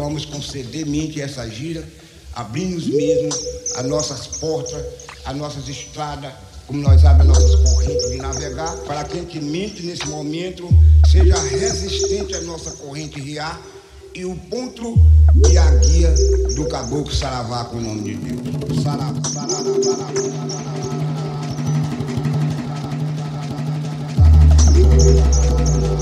vamos conceder mente essa gira, abrimos mesmo as nossas portas, as nossas estradas, como nós abrimos as nossas correntes de navegar, para que a gente mente nesse momento seja resistente à nossa corrente riar e o ponto e a guia do caboclo Saravá com o nome de Deus. Saravá, saravá, saravá. fome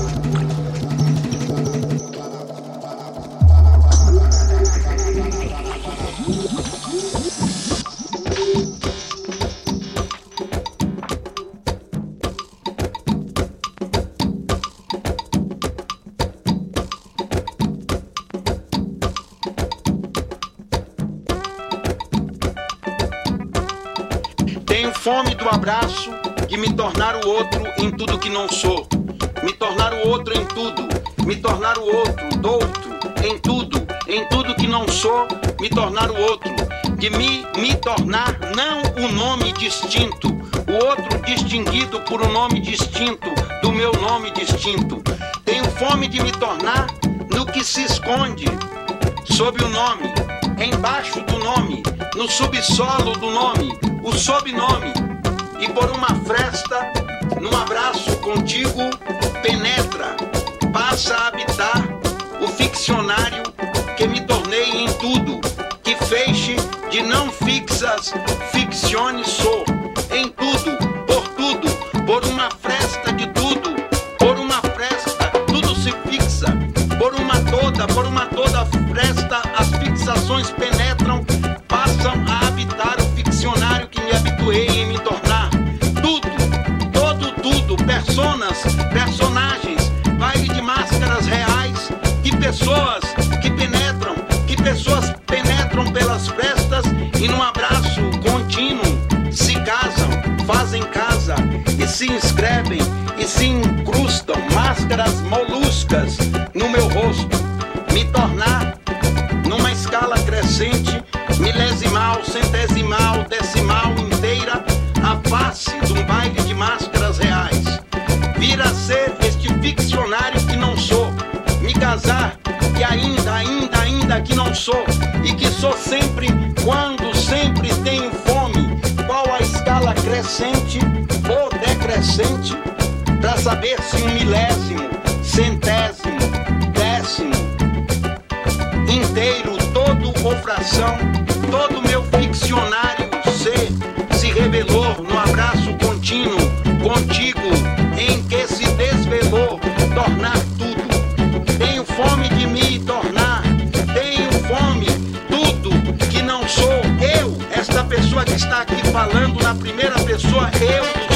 outro em tudo que não sou. Me tornar o outro em tudo, me tornar o outro, do outro, em tudo, em tudo que não sou, me tornar o outro. De me, me tornar não o nome distinto, o outro distinguido por um nome distinto, do meu nome distinto. Tenho fome de me tornar no que se esconde, sob o nome, embaixo do nome, no subsolo do nome, o sobrenome e por uma fresta, num abraço contigo, penetra, passa a habitar o ficcionário que me tornei em tudo, que feixe de não fixas ficções sou, em tudo, por tudo, por uma fresta de tudo, por uma fresta, tudo se fixa, por uma toda, por uma toda fresta, as fixações penetram, personagens, baile de máscaras reais, que pessoas que penetram, que pessoas penetram pelas frestas e num abraço contínuo se casam, fazem casa e se inscrevem e se incrustam máscaras moluscas sempre, quando sempre tenho fome, qual a escala crescente ou decrescente, para saber se um milésimo, centésimo, décimo, inteiro, todo ou fração todo meu ficcionário ser se revelou no abraço contínuo contigo, em que se desvelou tornar falando na primeira pessoa, eu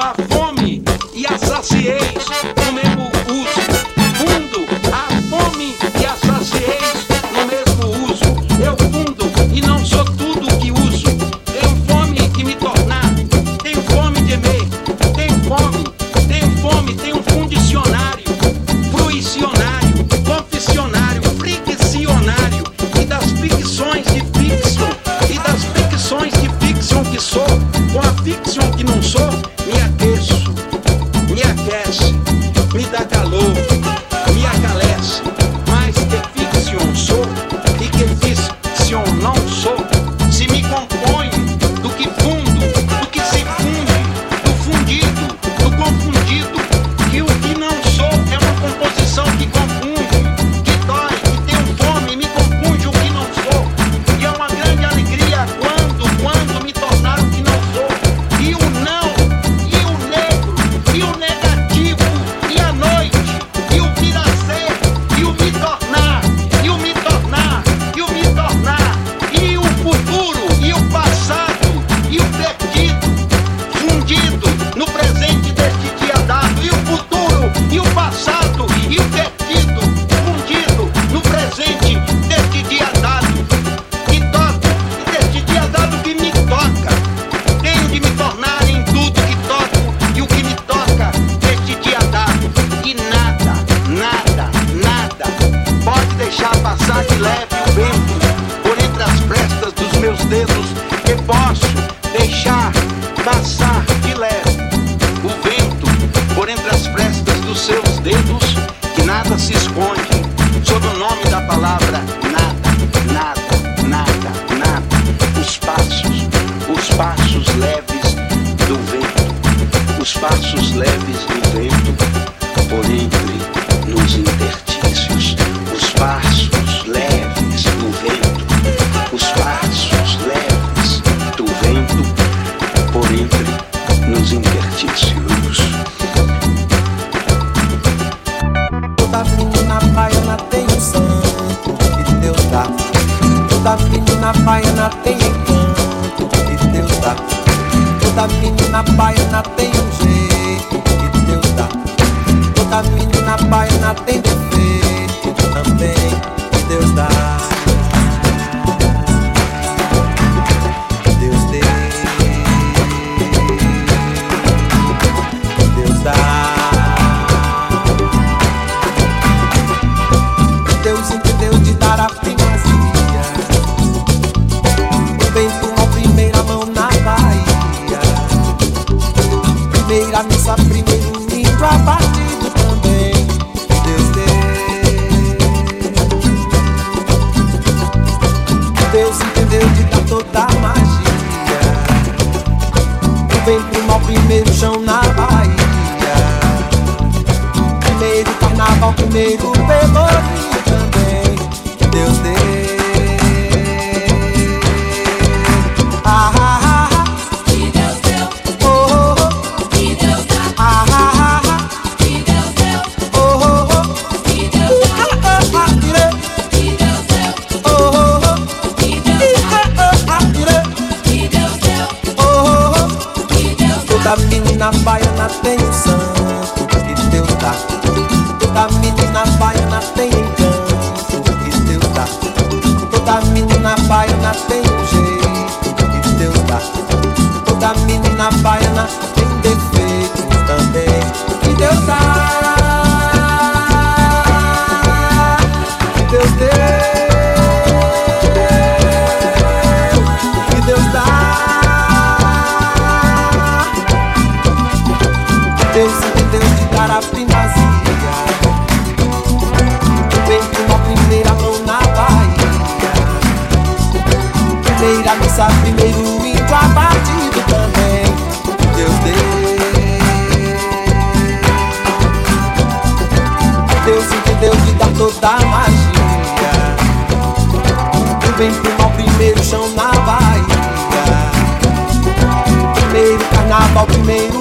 a fome e a sacieis no find nothing. Carnaval, primeiro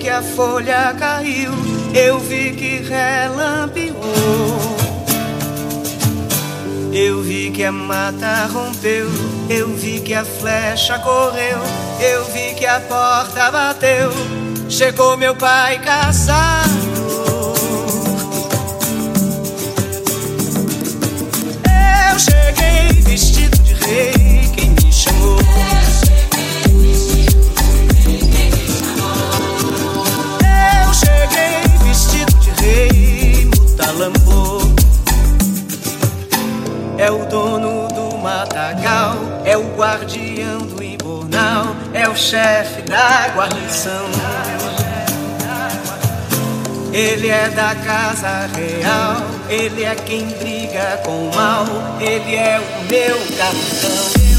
que a folha caiu, eu vi que relampeou. Eu vi que a mata rompeu, eu vi que a flecha correu, eu vi que a porta bateu. Chegou meu pai. Eu cheguei vestido de rei, É o dono do matagal, é o guardião do imbornal, é o chefe da guarnição. Ele é da casa real, ele é quem briga com o mal, ele é o meu capitão.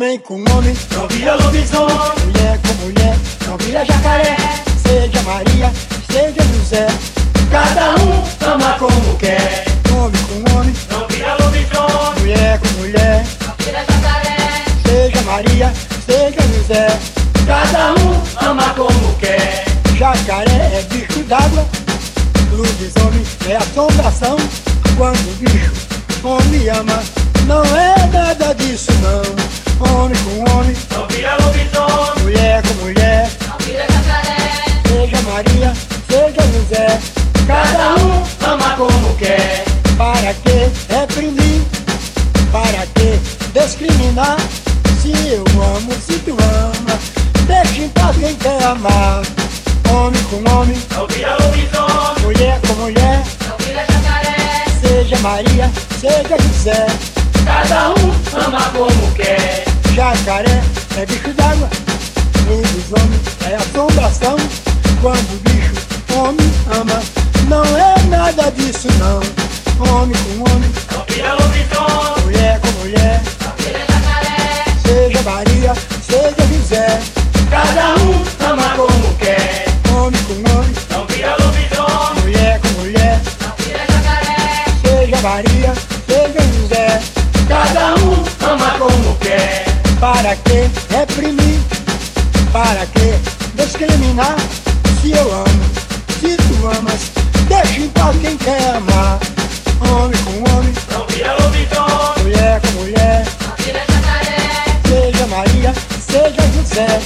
homem com homem, não vira lobisomem. Mulher com mulher, não vira jacaré. Seja Maria, seja José. Cada um ama como quer. Homem com homem, não vira lobisomem. Mulher com mulher, não vira jacaré. Seja Maria, seja José. Cada um ama como quer. Jacaré é bicho d'água. Lobisomem é assombração. Quando o bicho come ama, não é nada disso não. Homem com homem, não vira lobisomem. Mulher com mulher, não vira jacaré. Seja Maria, seja José, cada um ama como quer. Para que reprimir? Para que discriminar? Se eu amo, se tu ama, deixa em paz quem quer amar. Homem com homem, não vira lobisomem. Mulher com mulher, não vira jacaré. Seja Maria, seja José, cada um ama como quer. Jacaré é bicho d'água, lobisomem é assombração. Quando o bicho homem ama, não é nada disso não. Homem com homem, não vira lobisomem. Mulher com mulher, não vira jacaré. Seja Maria, seja José, cada um ama como quer. Homem com homem, não vira lobisomem. Mulher com mulher, não vira jacaré. Seja Maria, Para que reprimir? Para que discriminar? Se eu amo, se tu amas, deixa em paz quem quer amar. Homem com homem, não vira lobisomem. Mulher com mulher, não vira jacaré. Seja Maria, seja José,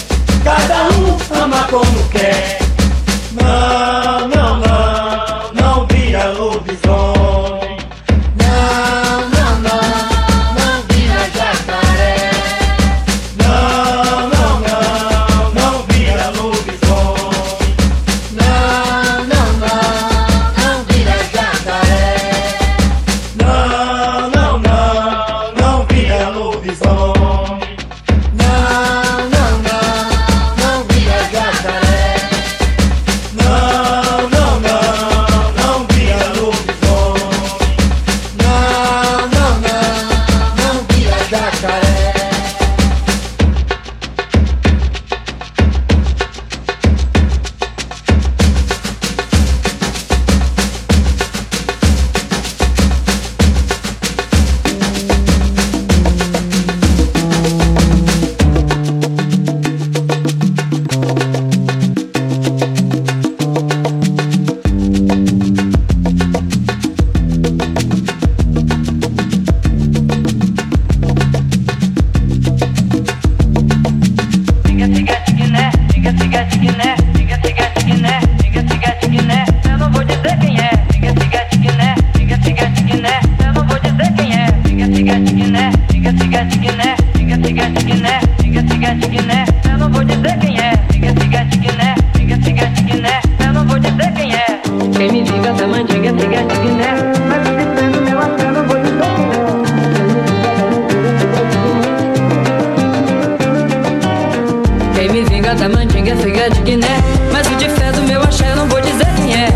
Quem me vinga da mandinga de Guiné. Mas o de fé do meu axé não vou dizer quem é.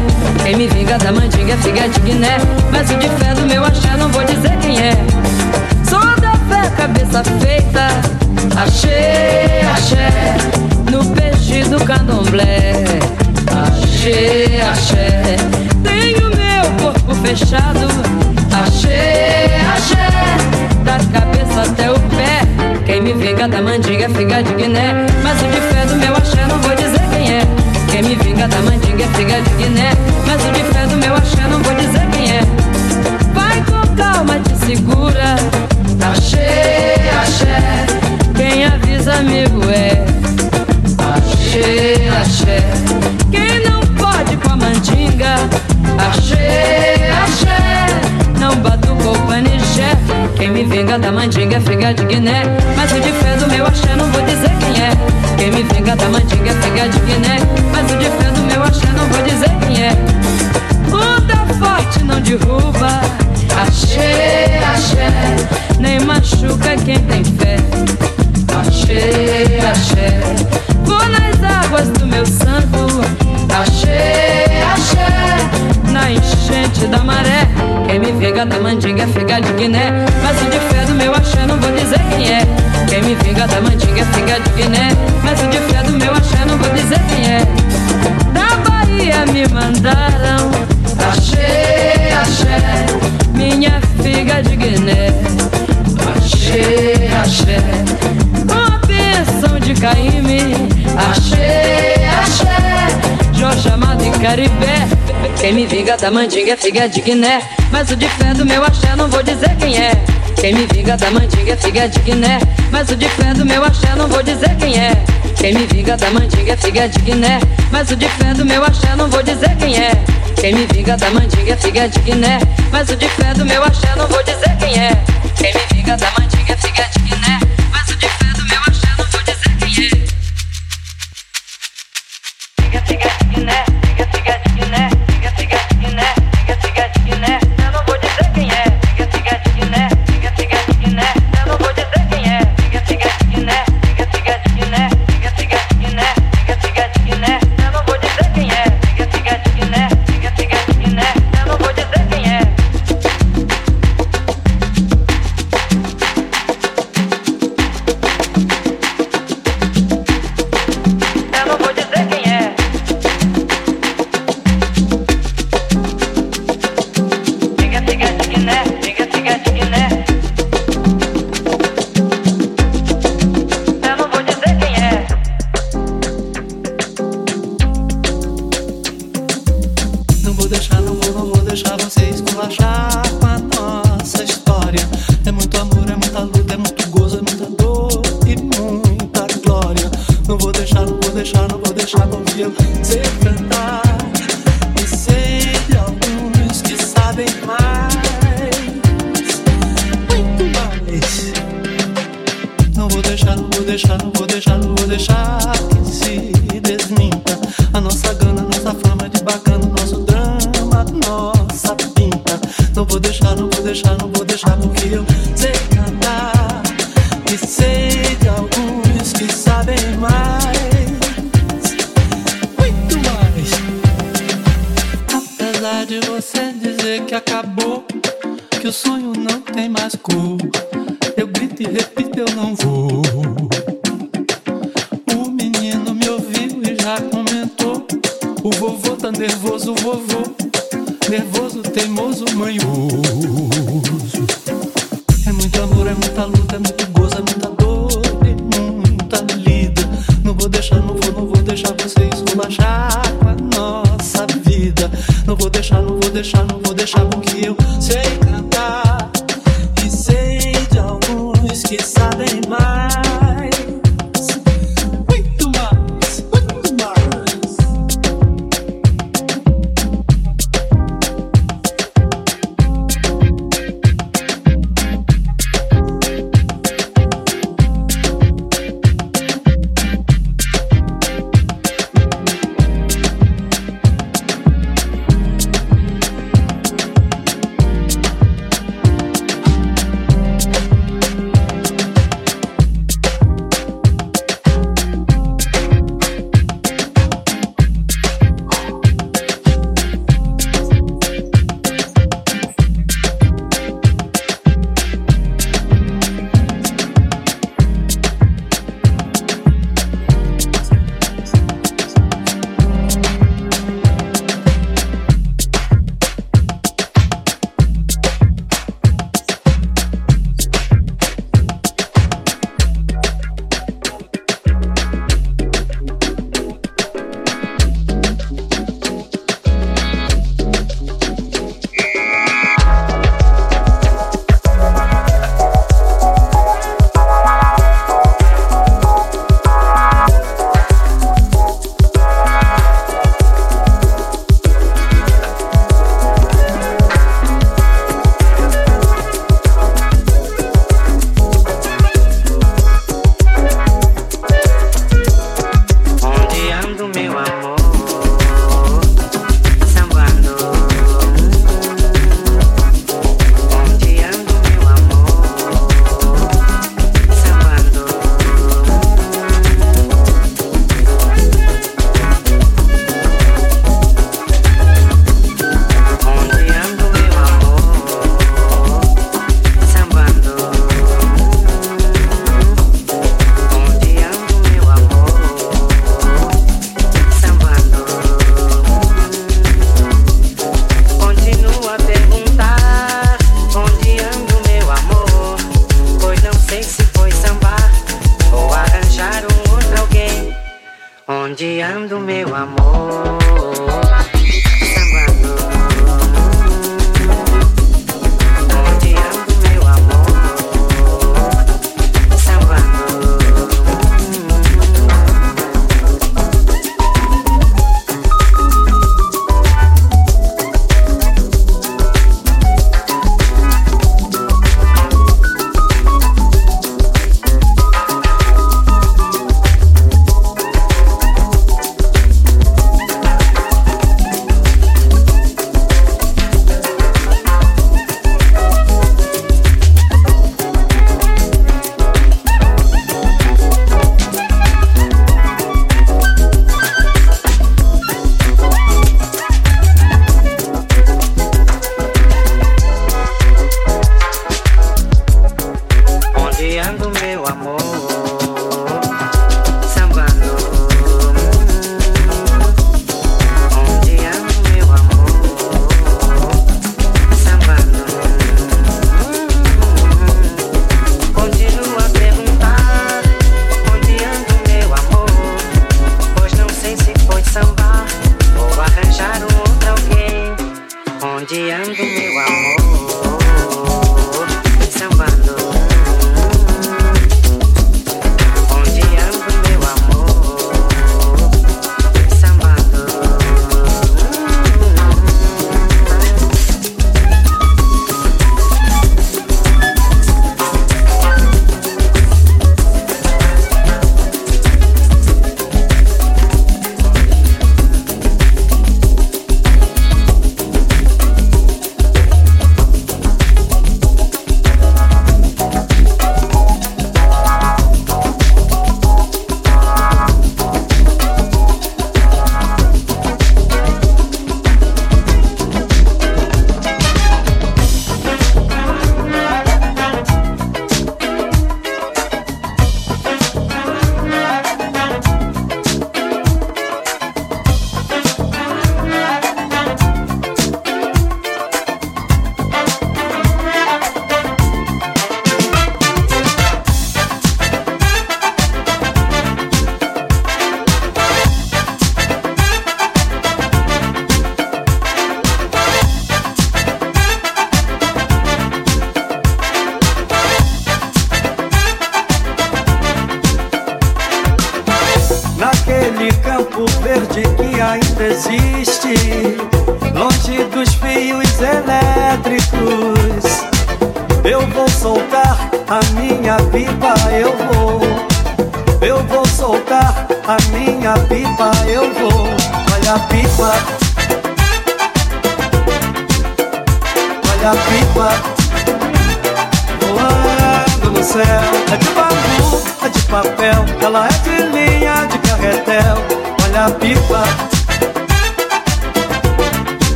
Quem me vinga da mandinga de Guiné. Mas o de fé do meu axé não vou dizer quem é. Sou da fé, cabeça feita. Achei, axé. No peixe do candomblé. Axé meu corpo fechado. Achei, axé Da cabeça até o pé. Quem me vinga da mandinga é figa de Guiné. Mas o de fé do meu axé não vou dizer quem é. Quem me vinga da mandinga é figa de Guiné. Mas o de fé do meu axé não vou dizer quem é. Vai com calma, te segura. Axé, axé Quem avisa amigo é. Axé, axé Quem não mandinga. Axé, axé Não batucou o panijé quem me vinga da mandinga é figa de Guiné. Mas o de fé do meu axé não vou dizer quem é. Quem me vinga da mandinga é figa de vinga da mandinga é figa de Guiné. Mas o de fé do meu axé não vou dizer quem é. Quem me vinga da mandinga é figa de Guiné. Mas o de fé do meu axé não vou dizer quem é. Quem me vinga da mandinga é figa de Guiné. Mas o de fé do meu axé não vou dizer quem é. Quem me vinga da mandinga é figa de Guiné. Mas o de fé do meu axé não vou dizer quem é. Quem me vinga da mandinga é figa de deixar, vou deixar, vou deixar. conmigo, amor. Samba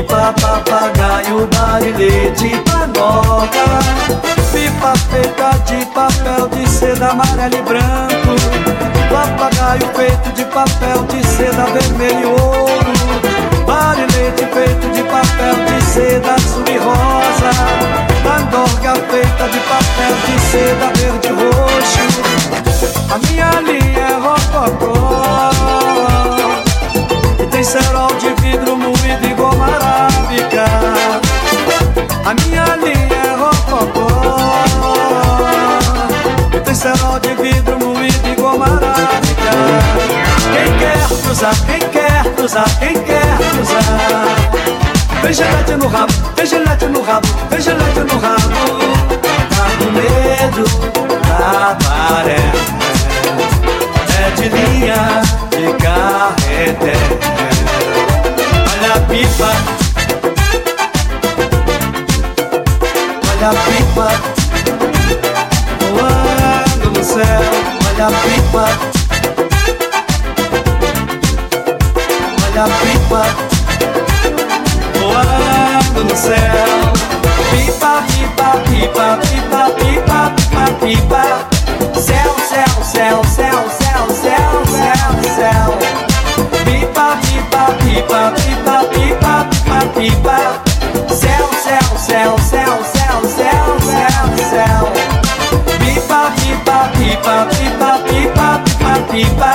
Pipa, papagaio, barilete, pagoga Pipa feita de papel de seda amarelo e branco. Papagaio feito de papel de seda vermelho e ouro. Barilete feito de papel de seda azul e rosa. Pandorga feita de papel de seda verde e roxo. A minha linha é rococó. E tem cerol de vidro moído quem quer cruzar, quem quer cruzar Tem gilete no rabo, tem gilete no rabo, tem gilete no rabo. Tá com medo da maré É de linha de carretel. Olha a pipa. Olha a pipa. Voando no céu. Olha a pipa pipa Voando no céu Pipa, pipa, pipa, pipa, pipa, pipa, pipa Céu, céu, céu, céu, céu, céu, céu, céu Pipa, pipa, pipa, pipa, pipa, pipa, pipa Céu, céu, céu, céu, céu, céu, céu, céu Pipa, pipa, pipa, pipa, pipa, pipa, pipa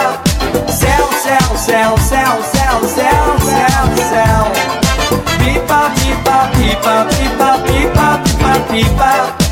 people